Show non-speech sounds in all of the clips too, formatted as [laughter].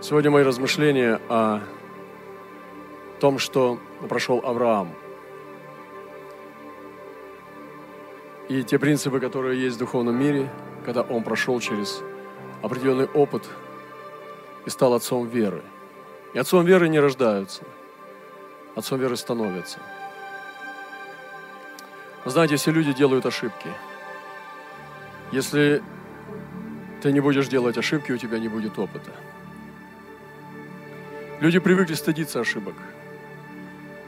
Сегодня мои размышления о том, что прошел Авраам. И те принципы, которые есть в духовном мире, когда он прошел через определенный опыт и стал отцом веры. И отцом веры не рождаются, отцом веры становятся. Вы знаете, все люди делают ошибки. Если ты не будешь делать ошибки, у тебя не будет опыта. Люди привыкли стыдиться ошибок,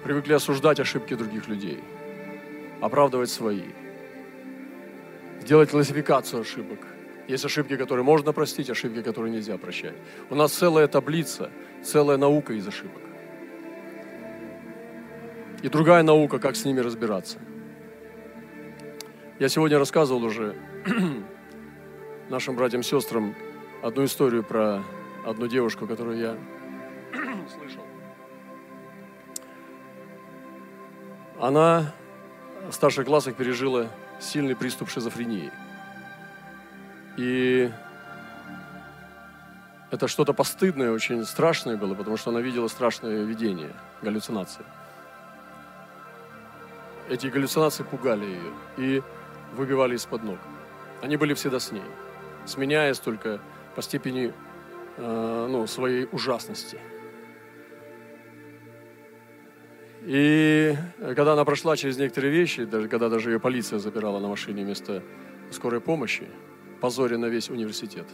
привыкли осуждать ошибки других людей, оправдывать свои, делать классификацию ошибок. Есть ошибки, которые можно простить, ошибки, которые нельзя прощать. У нас целая таблица, целая наука из ошибок. И другая наука, как с ними разбираться. Я сегодня рассказывал уже [clears throat] нашим братьям сестрам одну историю про одну девушку, которую я слышал. Она в старших классах пережила сильный приступ шизофрении. И это что-то постыдное, очень страшное было, потому что она видела страшное видение, галлюцинации. Эти галлюцинации пугали ее и выбивали из-под ног. Они были всегда с ней, сменяясь только по степени э, ну, своей ужасности – И когда она прошла через некоторые вещи, даже когда даже ее полиция забирала на машине вместо скорой помощи, позоре на весь университет,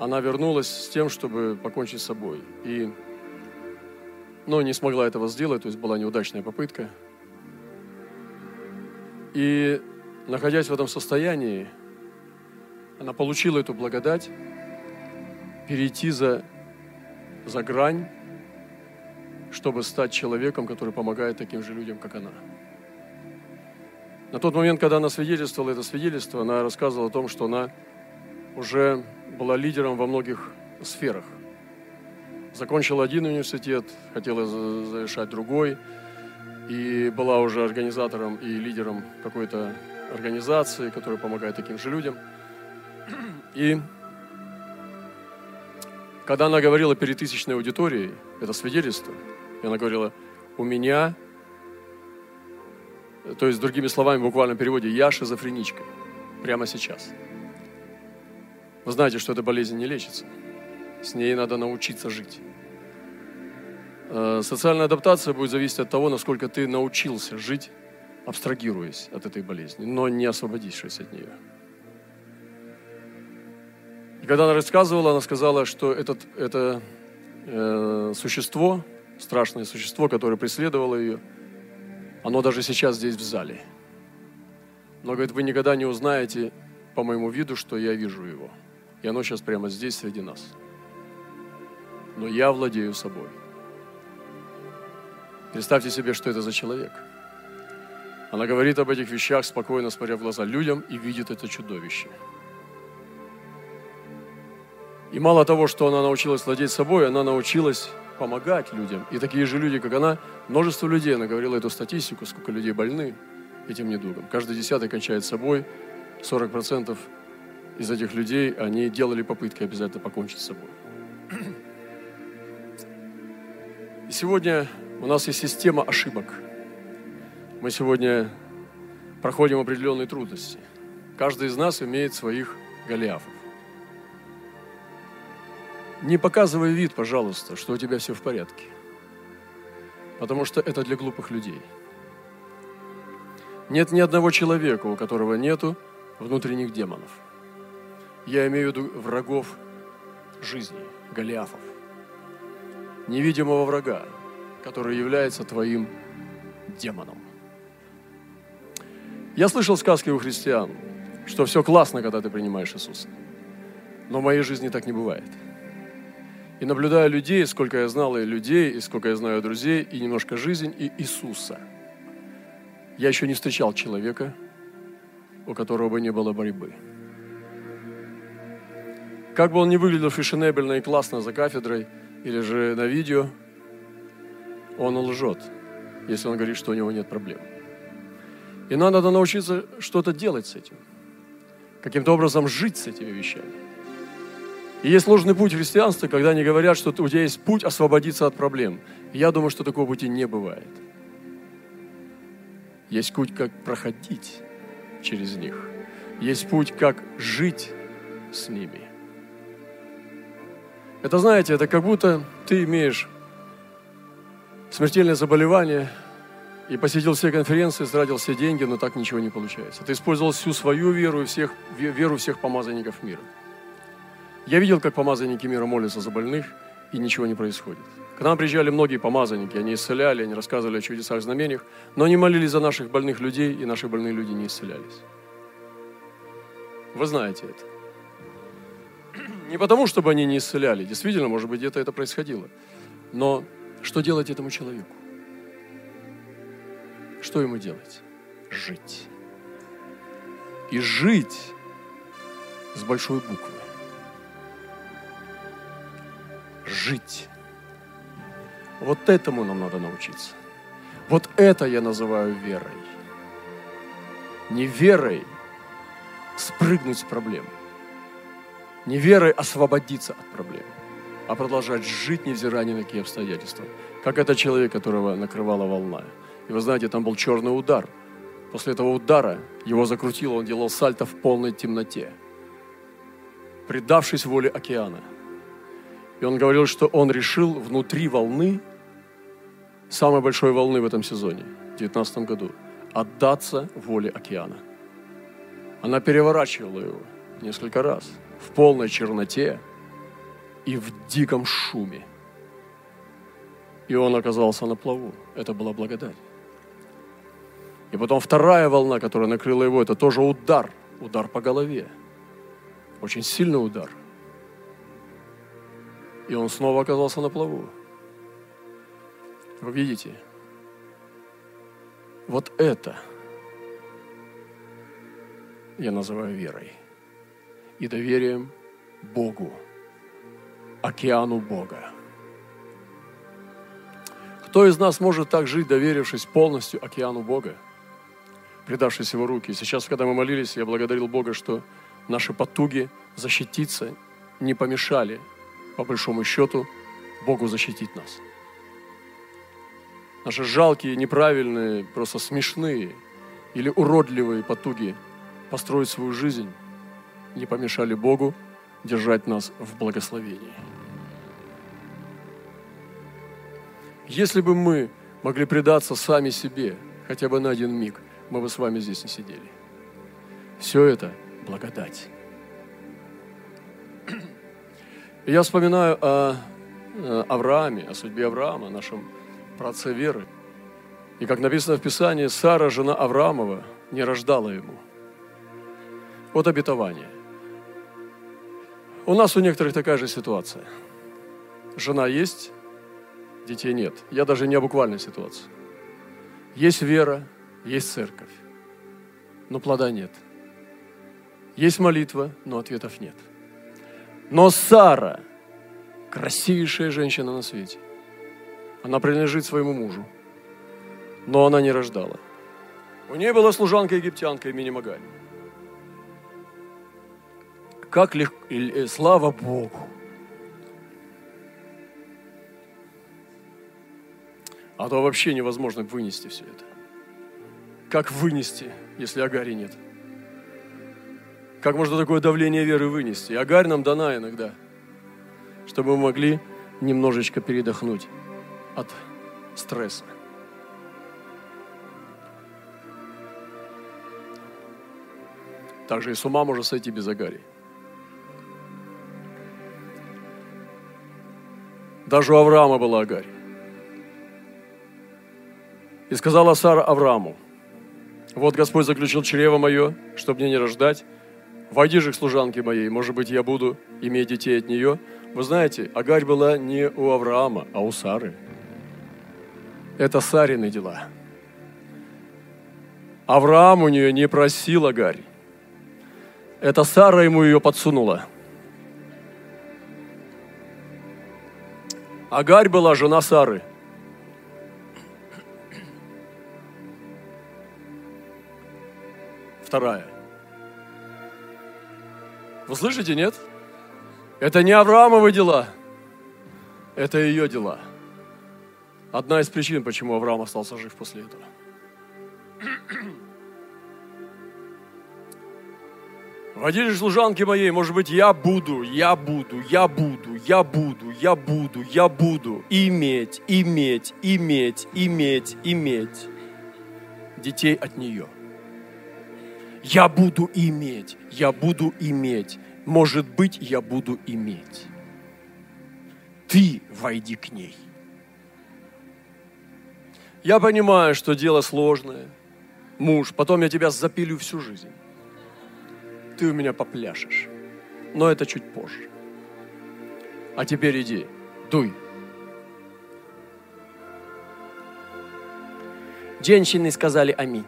она вернулась с тем, чтобы покончить с собой. И, но не смогла этого сделать, то есть была неудачная попытка. И, находясь в этом состоянии, она получила эту благодать перейти за, за грань чтобы стать человеком, который помогает таким же людям, как она. На тот момент, когда она свидетельствовала это свидетельство, она рассказывала о том, что она уже была лидером во многих сферах. Закончила один университет, хотела завершать другой, и была уже организатором и лидером какой-то организации, которая помогает таким же людям. И когда она говорила перед тысячной аудиторией, это свидетельство – и она говорила, у меня, то есть другими словами, в буквальном переводе, я шизофреничка прямо сейчас. Вы знаете, что эта болезнь не лечится. С ней надо научиться жить. Э, социальная адаптация будет зависеть от того, насколько ты научился жить, абстрагируясь от этой болезни, но не освободившись от нее. И когда она рассказывала, она сказала, что этот, это э, существо, страшное существо, которое преследовало ее, оно даже сейчас здесь в зале. Но, говорит, вы никогда не узнаете по моему виду, что я вижу его. И оно сейчас прямо здесь среди нас. Но я владею собой. Представьте себе, что это за человек. Она говорит об этих вещах, спокойно смотря в глаза людям, и видит это чудовище. И мало того, что она научилась владеть собой, она научилась помогать людям. И такие же люди, как она, множество людей, она говорила эту статистику, сколько людей больны этим недугом. Каждый десятый кончает собой, 40% из этих людей, они делали попытки обязательно покончить с собой. И сегодня у нас есть система ошибок. Мы сегодня проходим определенные трудности. Каждый из нас имеет своих голиафов. Не показывай вид, пожалуйста, что у тебя все в порядке. Потому что это для глупых людей. Нет ни одного человека, у которого нету внутренних демонов. Я имею в виду врагов жизни, голиафов. Невидимого врага, который является твоим демоном. Я слышал сказки у христиан, что все классно, когда ты принимаешь Иисуса. Но в моей жизни так не бывает – и наблюдая людей, сколько я знал и людей, и сколько я знаю друзей, и немножко жизнь, и Иисуса, я еще не встречал человека, у которого бы не было борьбы. Как бы он ни выглядел фешенебельно и классно за кафедрой или же на видео, он лжет, если он говорит, что у него нет проблем. И нам надо научиться что-то делать с этим. Каким-то образом жить с этими вещами. И есть ложный путь христианства, когда они говорят, что у тебя есть путь освободиться от проблем. Я думаю, что такого пути не бывает. Есть путь, как проходить через них. Есть путь, как жить с ними. Это, знаете, это как будто ты имеешь смертельное заболевание и посетил все конференции, тратил все деньги, но так ничего не получается. Ты использовал всю свою веру и всех, веру всех помазанников мира. Я видел, как помазанники мира молятся за больных, и ничего не происходит. К нам приезжали многие помазанники, они исцеляли, они рассказывали о чудесах, знамениях, но они молились за наших больных людей, и наши больные люди не исцелялись. Вы знаете это. [clears throat] Не потому, чтобы они не исцеляли, действительно, может быть, где-то это происходило, но что делать этому человеку? Что ему делать? Жить. И жить с большой буквы. Жить. Вот этому нам надо научиться. Вот это я называю верой. Не верой спрыгнуть с проблем. Не верой освободиться от проблем, а продолжать жить, невзирая ни на какие обстоятельства. Как этот человек, которого накрывала волна. И вы знаете, там был черный удар. После этого удара его закрутило, он делал сальто в полной темноте, предавшись воле океана. И он говорил, что он решил внутри волны, самой большой волны в этом сезоне, в 2019 году, отдаться воле океана. Она переворачивала его несколько раз в полной черноте и в диком шуме. И он оказался на плаву. Это была благодать. И потом вторая волна, которая накрыла его, это тоже удар. Удар по голове. Очень сильный удар. И он снова оказался на плаву. Вы видите? Вот это я называю верой. И доверием Богу, океану Бога. Кто из нас может так жить, доверившись полностью океану Бога? предавшись Его руки. Сейчас, когда мы молились, я благодарил Бога, что наши потуги защититься не помешали, по большому счету, Богу защитить нас. Наши жалкие, неправильные, просто смешные или уродливые потуги построить свою жизнь не помешали Богу держать нас в благословении. Если бы мы могли предаться сами себе хотя бы на один миг – мы бы с вами здесь не сидели. Все это благодать. Я вспоминаю о Аврааме, о судьбе Авраама, нашем праотце веры. И как написано в Писании, Сара, жена Авраамова, не рождала ему. Вот обетование. У нас у некоторых такая же ситуация. Жена есть, детей нет. Я даже не о буквальной ситуации. Есть вера, есть церковь, но плода нет. Есть молитва, но ответов нет. Но Сара, красивейшая женщина на свете, она принадлежит своему мужу, но она не рождала. У нее была служанка-египтянка имени Магаль. Как легко, э, слава Богу. А то вообще невозможно вынести все это. Как вынести, если Агари нет? Как можно такое давление веры вынести? Агарь нам дана иногда, чтобы мы могли немножечко передохнуть от стресса. Также и с ума может сойти без Агари. Даже у Авраама была Агарь. И сказала Сара Аврааму, вот Господь заключил чрево мое, чтобы мне не рождать. Войди же к служанке моей, может быть, я буду иметь детей от нее. Вы знаете, Агарь была не у Авраама, а у Сары. Это Сарины дела. Авраам у нее не просил Агарь. Это Сара ему ее подсунула. Агарь была жена Сары – вторая. Вы слышите, нет? Это не Авраамовы дела, это ее дела. Одна из причин, почему Авраам остался жив после этого. [clears throat] Водитель служанки моей, может быть, я буду, я буду, я буду, я буду, я буду, я буду иметь, иметь, иметь, иметь, иметь детей от нее. Я буду иметь, я буду иметь. Может быть, я буду иметь. Ты войди к ней. Я понимаю, что дело сложное. Муж, потом я тебя запилю всю жизнь. Ты у меня попляшешь. Но это чуть позже. А теперь иди, дуй. Женщины сказали аминь.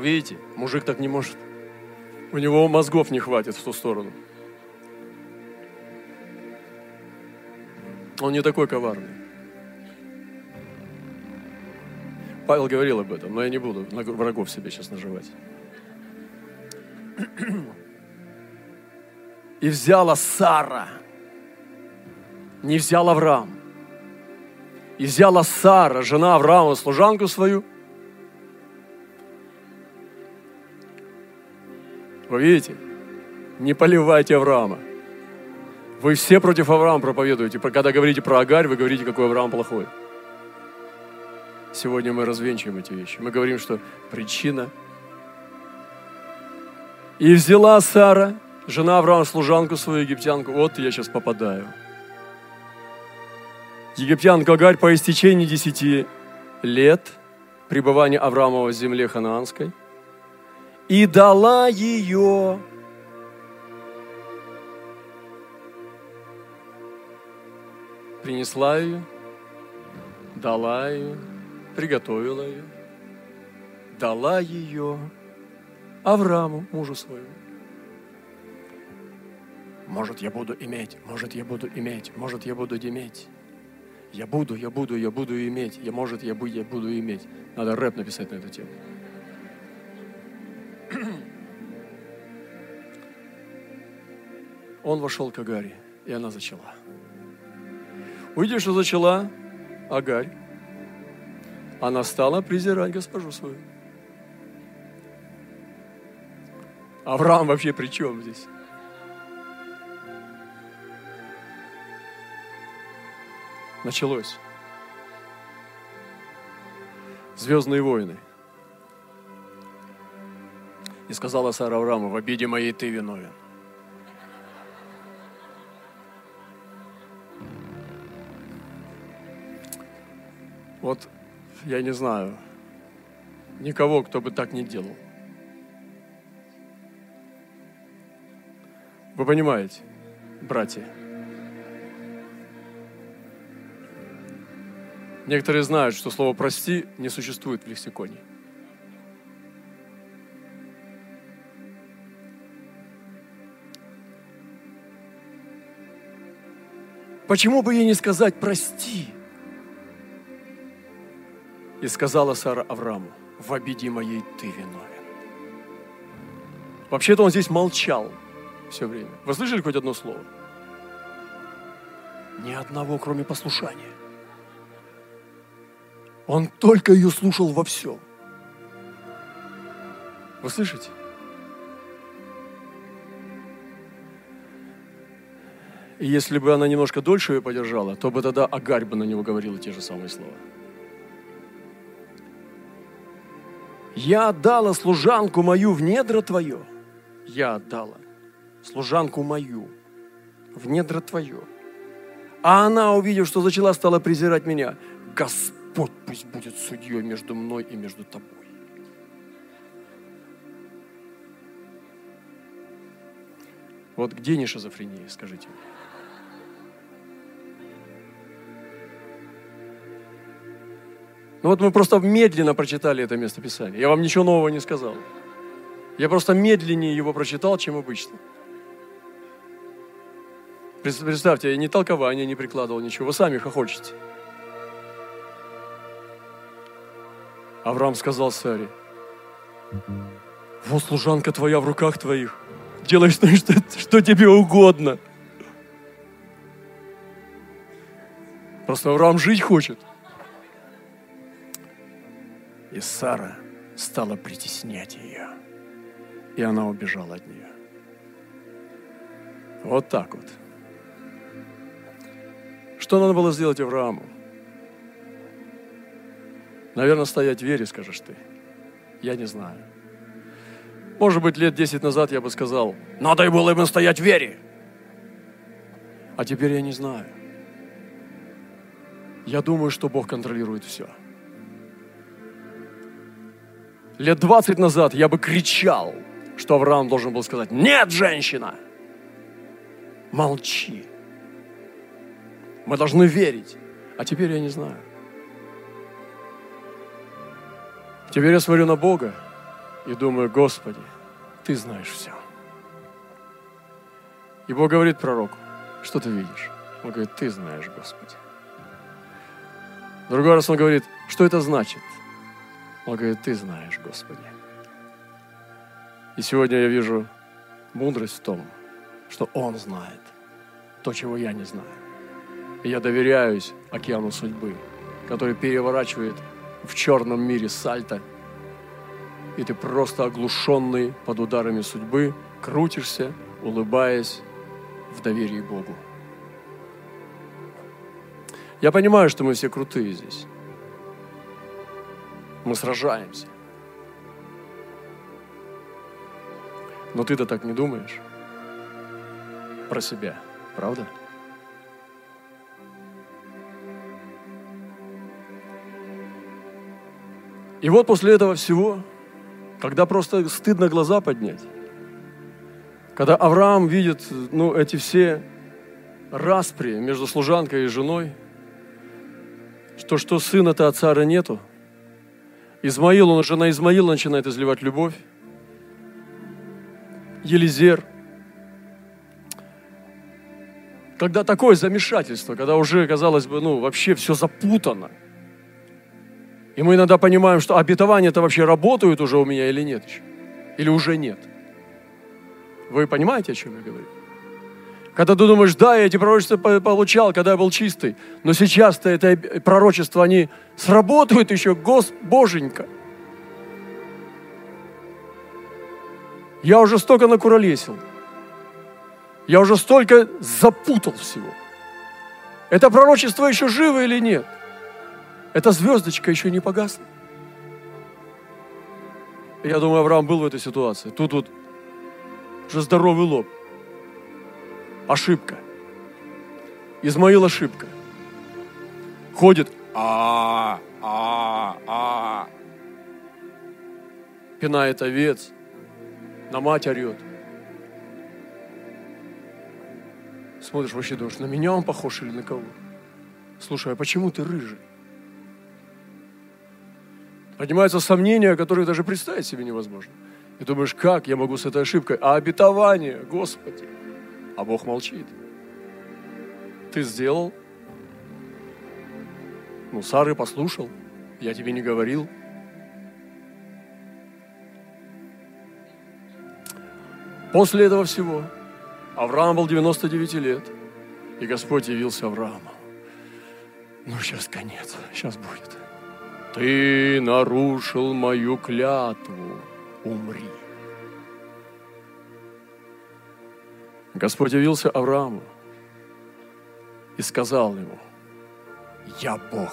Видите, мужик так не может. У него мозгов не хватит в ту сторону. Он не такой коварный. Павел говорил об этом, но я не буду врагов себе сейчас наживать. И взяла Сара, не взял Авраам. И взяла Сара, жена Авраама, служанку свою. Вы видите? Не поливайте Авраама. Вы все против Авраама проповедуете. Когда говорите про Агарь, вы говорите, какой Авраам плохой. Сегодня мы развенчиваем эти вещи. Мы говорим, что причина. И взяла Сара, жена Авраама, служанку свою египтянку. Вот я сейчас попадаю. Египтянка Агарь по истечении десяти лет пребывания Авраамова в земле ханаанской и дала ее принесла ее, дала ее, приготовила ее, дала ее Аврааму, мужу своему. Может, я буду иметь, может, я буду иметь, может, я буду иметь. Я буду, я буду, я буду иметь. Я, может, я буду, я буду иметь. Надо рэп написать на эту тему. Он вошел к Агаре, и она зачала. Увидев, что зачала Агарь, она стала презирать госпожу свою. Авраам вообще при чем здесь? Началось. Звездные войны. И сказала Сара Аврааму, в обиде моей ты виновен. Вот я не знаю никого, кто бы так не делал. Вы понимаете, братья? Некоторые знают, что слово «прости» не существует в лексиконе. Почему бы ей не сказать «прости»? И сказала Сара Аврааму, в обиде моей ты виновен. Вообще-то он здесь молчал все время. Вы слышали хоть одно слово? Ни одного, кроме послушания. Он только ее слушал во всем. Вы слышите? И если бы она немножко дольше ее подержала, то бы тогда Агарь бы на него говорила те же самые слова. Я отдала служанку мою в недра твое. Я отдала служанку мою в недра твое. А она, увидев, что зачала, стала презирать меня. Господь пусть будет судьей между мной и между тобой. Вот где не шизофрения, скажите мне? Ну вот мы просто медленно прочитали это место Писания. Я вам ничего нового не сказал. Я просто медленнее его прочитал, чем обычно. Представьте, я ни толкования не прикладывал, ничего. Вы сами хохочете. Авраам сказал Саре, Вот служанка твоя в руках твоих. Делай, что, что, что тебе угодно. Просто Авраам жить хочет. И Сара стала притеснять ее. И она убежала от нее. Вот так вот. Что надо было сделать Аврааму? Наверное, стоять в вере, скажешь ты. Я не знаю. Может быть, лет 10 назад я бы сказал, надо было ему стоять в вере. А теперь я не знаю. Я думаю, что Бог контролирует все. Лет 20 назад я бы кричал, что Авраам должен был сказать, нет, женщина, молчи. Мы должны верить. А теперь я не знаю. Теперь я смотрю на Бога и думаю, Господи, Ты знаешь все. И Бог говорит пророку, что ты видишь? Он говорит, Ты знаешь, Господи. Другой раз он говорит, что это значит? Он говорит, Ты знаешь, Господи. И сегодня я вижу мудрость в том, что Он знает то, чего я не знаю. И я доверяюсь океану судьбы, который переворачивает в черном мире сальто, и ты просто оглушенный под ударами судьбы, крутишься, улыбаясь в доверии Богу. Я понимаю, что мы все крутые здесь. Мы сражаемся. Но ты-то так не думаешь про себя, правда? И вот после этого всего, когда просто стыдно глаза поднять, когда Авраам видит ну, эти все распри между служанкой и женой, что, что сына-то от цара нету, Измаил, он уже на Измаила начинает изливать любовь, Елизер. Когда такое замешательство, когда уже, казалось бы, ну, вообще все запутано – и мы иногда понимаем, что обетования-то вообще работают уже у меня или нет еще? Или уже нет? Вы понимаете, о чем я говорю? Когда ты думаешь, да, я эти пророчества получал, когда я был чистый, но сейчас-то это пророчества, они сработают еще, Гос, Боженька. Я уже столько накуролесил. Я уже столько запутал всего. Это пророчество еще живо или нет? Эта звездочка еще не погасла. Я думаю, Авраам был в этой ситуации. Тут вот уже здоровый лоб. Ошибка. Измаил ошибка. Ходит. А, а, а. Пинает овец. На мать орет. Смотришь, вообще думаешь, на меня он похож или на кого? Слушай, а почему ты рыжий? Поднимаются сомнения, которые даже представить себе невозможно. И думаешь, как я могу с этой ошибкой? А обетование, Господи. А Бог молчит. Ты сделал. Ну, Сары послушал. Я тебе не говорил. После этого всего Авраам был 99 лет, и Господь явился Аврааму. Ну, сейчас конец, сейчас будет. Ты нарушил мою клятву, умри. Господь явился Аврааму и сказал ему, я Бог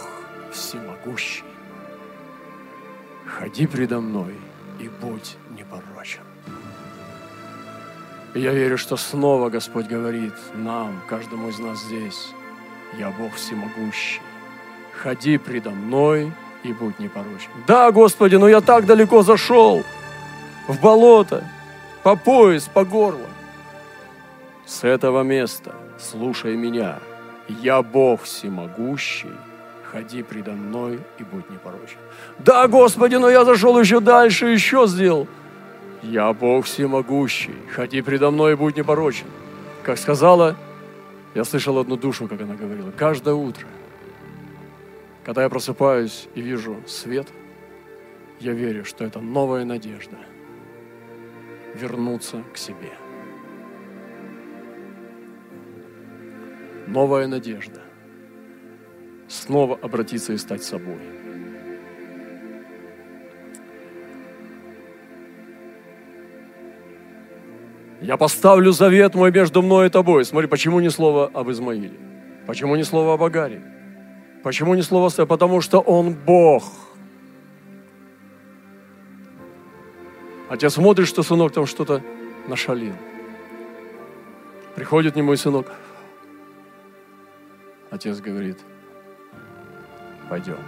всемогущий, ходи предо мной и будь непорочен. Я верю, что снова Господь говорит нам, каждому из нас здесь, я Бог всемогущий, ходи предо мной и будь непорочен. Да, Господи, но я так далеко зашел, в болото, по пояс, по горло. С этого места слушай меня. Я Бог всемогущий, ходи предо мной и будь непорочен. Да, Господи, но я зашел еще дальше, еще сделал. Я Бог всемогущий, ходи предо мной и будь непорочен. Как сказала, я слышал одну душу, как она говорила, каждое утро когда я просыпаюсь и вижу свет, я верю, что это новая надежда. вернуться к себе. Новая надежда. Снова обратиться и стать собой. Я поставлю завет мой между мной и тобой. Смотри, почему ни слова об Измаиле? Почему ни слова об Агаре? Почему ни слова о Потому что он Бог. Отец смотрит, что сынок там что-то нашалил. Приходит не мой сынок. Отец говорит, пойдем.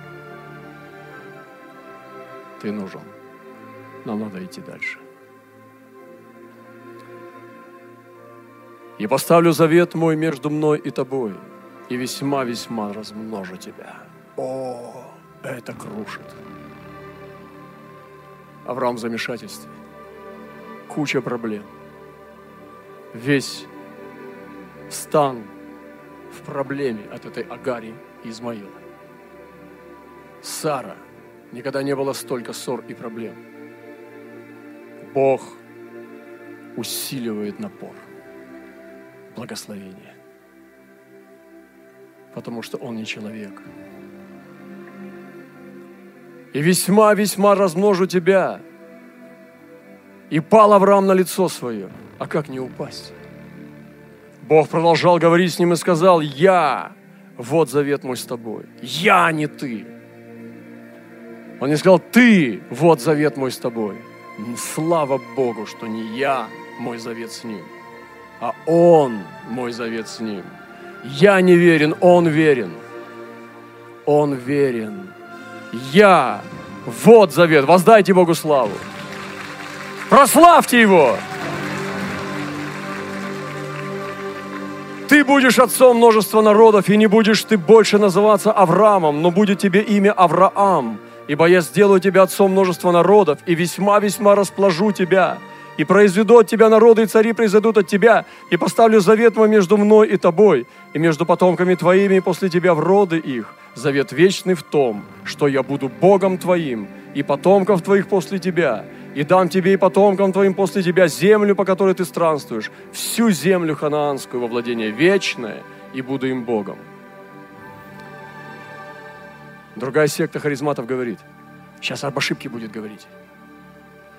Ты нужен. Нам надо идти дальше. И поставлю завет мой между мной и тобой, и весьма-весьма размножу тебя. О, это крушит. Авраам в замешательстве. Куча проблем. Весь стан в проблеме от этой Агари и Измаила. Сара. Никогда не было столько ссор и проблем. Бог усиливает напор благословение. Потому что он не человек. И весьма-весьма размножу тебя. И пал Авраам на лицо свое. А как не упасть? Бог продолжал говорить с ним и сказал, я, вот завет мой с тобой. Я, а не ты. Он не сказал, ты, вот завет мой с тобой. Слава Богу, что не я, мой завет с ним, а Он мой завет с ним. Я не верен, Он верен. Он верен. Я. Вот завет. Воздайте Богу славу. Прославьте Его. Ты будешь отцом множества народов, и не будешь ты больше называться Авраамом, но будет тебе имя Авраам, ибо я сделаю тебя отцом множества народов, и весьма-весьма расположу тебя, и произведу от тебя народы, и цари произойдут от тебя, и поставлю завет мой между мной и тобой, и между потомками твоими и после тебя в роды их. Завет вечный в том, что я буду Богом твоим, и потомков твоих после тебя, и дам тебе и потомкам твоим после тебя землю, по которой ты странствуешь, всю землю ханаанскую во владение вечное, и буду им Богом. Другая секта харизматов говорит, сейчас об ошибке будет говорить.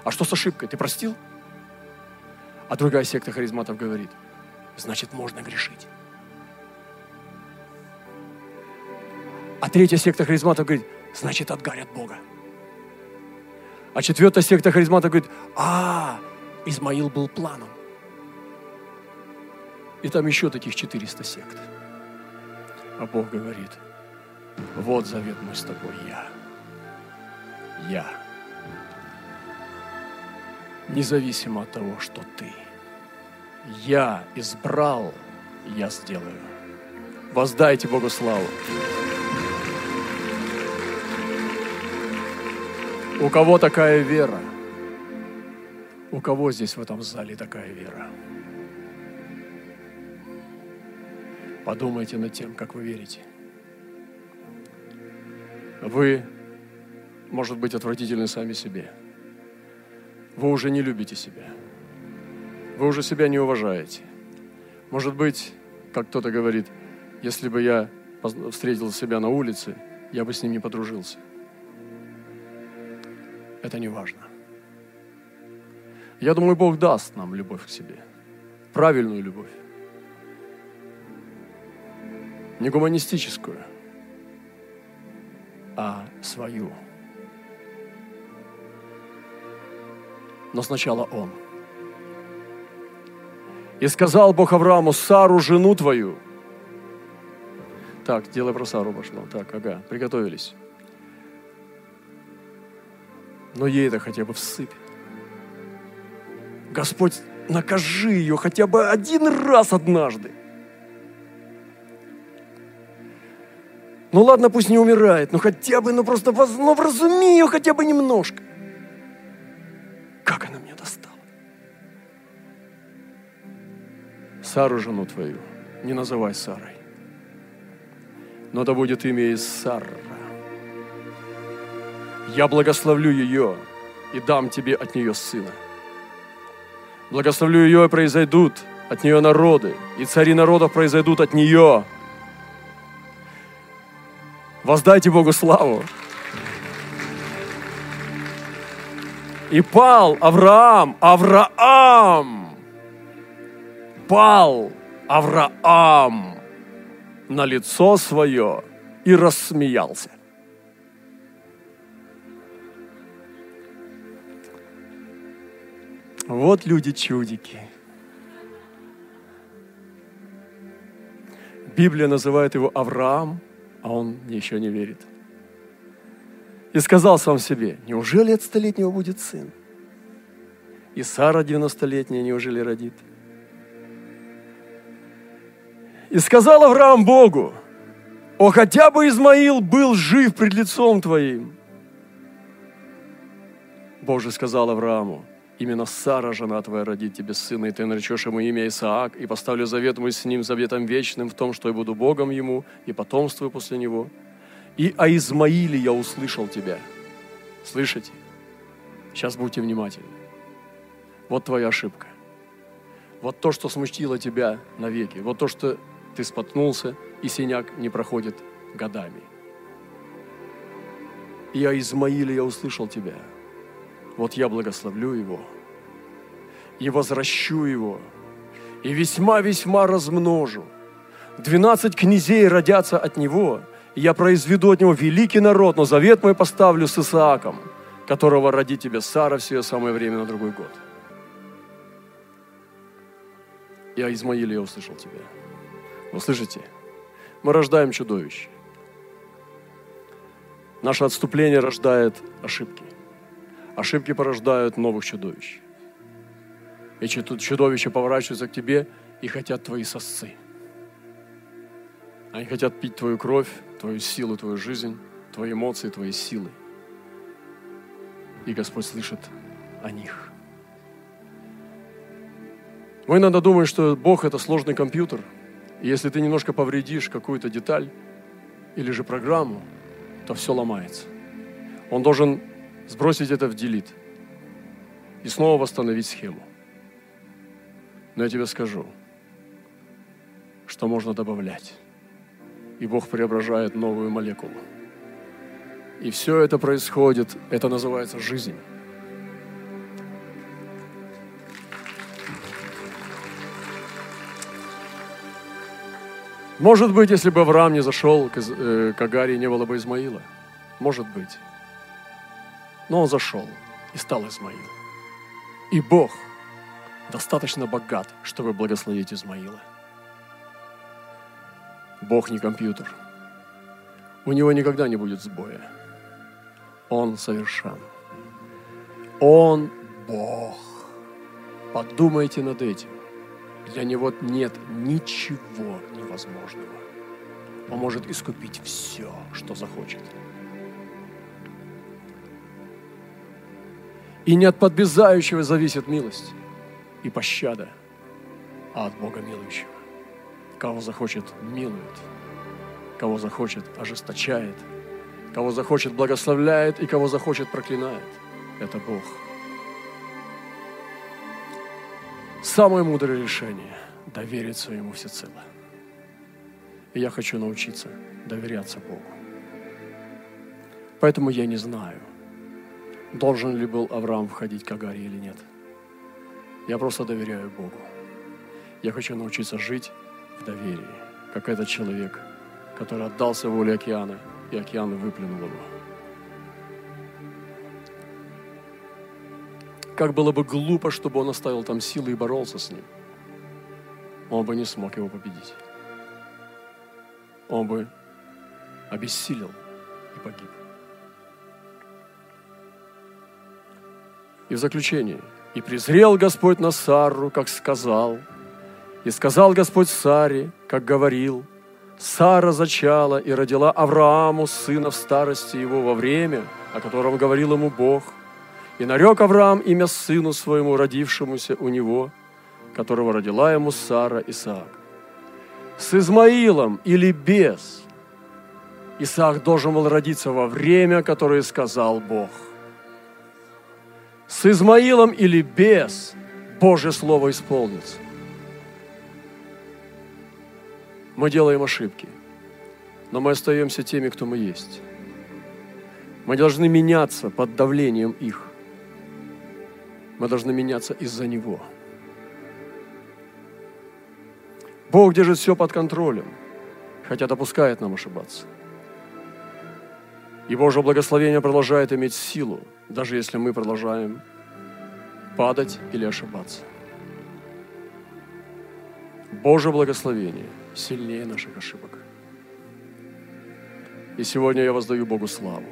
А что с ошибкой? Ты простил? А другая секта харизматов говорит, значит, можно грешить. А третья секта харизматов говорит, значит, отгарят Бога. А четвертая секта харизматов говорит, а, Измаил был планом. И там еще таких 400 сект. А Бог говорит, вот завет мой с тобой, я. Я независимо от того, что ты. Я избрал, я сделаю. Воздайте Богу славу. У кого такая вера? У кого здесь в этом зале такая вера? Подумайте над тем, как вы верите. Вы, может быть, отвратительны сами себе – вы уже не любите себя. Вы уже себя не уважаете. Может быть, как кто-то говорит, если бы я встретил себя на улице, я бы с ним не подружился. Это не важно. Я думаю, Бог даст нам любовь к себе. Правильную любовь. Не гуманистическую, а свою. но сначала он. И сказал Бог Аврааму, Сару, жену твою. Так, дело про Сару пошло. Так, ага, приготовились. Но ей это хотя бы всыпь. Господь, накажи ее хотя бы один раз однажды. Ну ладно, пусть не умирает, но хотя бы, ну просто, ну вразуми ее хотя бы немножко. Как она меня достала? Сару, жену твою, не называй Сарой. Но да будет имя из Сара. Я благословлю ее и дам тебе от нее сына. Благословлю ее, и произойдут от нее народы, и цари народов произойдут от нее. Воздайте Богу славу. И пал Авраам, Авраам, пал Авраам на лицо свое и рассмеялся. Вот люди-чудики. Библия называет его Авраам, а он еще не верит. И сказал сам себе, неужели от столетнего будет сын? И Сара 90-летняя неужели родит? И сказал Авраам Богу, о, хотя бы Измаил был жив пред лицом твоим. Бог же сказал Аврааму, именно Сара, жена твоя, родит тебе сына, и ты наречешь ему имя Исаак, и поставлю завет мой с ним, заветом вечным, в том, что я буду Богом ему, и потомствую после него. И о Измаиле я услышал тебя. Слышите? Сейчас будьте внимательны. Вот твоя ошибка. Вот то, что смутило тебя навеки. Вот то, что ты споткнулся, и синяк не проходит годами. И о Измаиле я услышал тебя – вот я благословлю его и возвращу его, и весьма-весьма размножу. Двенадцать князей родятся от него, и я произведу от него великий народ, но завет мой поставлю с Исааком, которого родит тебе Сара в свое самое время на другой год. Я Измаиле я услышал тебя. Вы слышите? Мы рождаем чудовище. Наше отступление рождает ошибки. Ошибки порождают новых чудовищ. Эти чудовища поворачиваются к тебе и хотят твои сосцы. Они хотят пить твою кровь, твою силу, твою жизнь, твои эмоции, твои силы. И Господь слышит о них. Мы иногда думаем, что Бог – это сложный компьютер. И если ты немножко повредишь какую-то деталь или же программу, то все ломается. Он должен сбросить это в делит и снова восстановить схему. Но я тебе скажу, что можно добавлять. И Бог преображает новую молекулу. И все это происходит, это называется жизнь. Может быть, если бы Авраам не зашел к, э, к Агаре, не было бы Измаила. Может быть. Но он зашел и стал Измаилом. И Бог достаточно богат, чтобы благословить Измаила. Бог не компьютер. У него никогда не будет сбоя. Он совершен. Он Бог. Подумайте над этим. Для него нет ничего невозможного. Он может искупить все, что захочет. И не от подбезающего зависит милость и пощада, а от Бога милующего. Кого захочет, милует. Кого захочет, ожесточает. Кого захочет, благословляет. И кого захочет, проклинает. Это Бог. Самое мудрое решение – довериться Ему всецело. И я хочу научиться доверяться Богу. Поэтому я не знаю, должен ли был Авраам входить к Агаре или нет. Я просто доверяю Богу. Я хочу научиться жить в доверии, как этот человек, который отдался воле океана, и океан выплюнул его. Как было бы глупо, чтобы он оставил там силы и боролся с ним. Он бы не смог его победить. Он бы обессилел и погиб. И в заключение. «И презрел Господь на Сарру, как сказал, и сказал Господь Саре, как говорил, Сара зачала и родила Аврааму сына в старости его во время, о котором говорил ему Бог. И нарек Авраам имя сыну своему, родившемуся у него, которого родила ему Сара Исаак. С Измаилом или без Исаак должен был родиться во время, которое сказал Бог – с Измаилом или без, Божье Слово исполнится. Мы делаем ошибки, но мы остаемся теми, кто мы есть. Мы должны меняться под давлением их. Мы должны меняться из-за Него. Бог держит все под контролем, хотя допускает нам ошибаться. И Божье благословение продолжает иметь силу, даже если мы продолжаем падать или ошибаться. Божье благословение сильнее наших ошибок. И сегодня я воздаю Богу славу,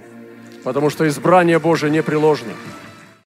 потому что избрание Божие непреложно.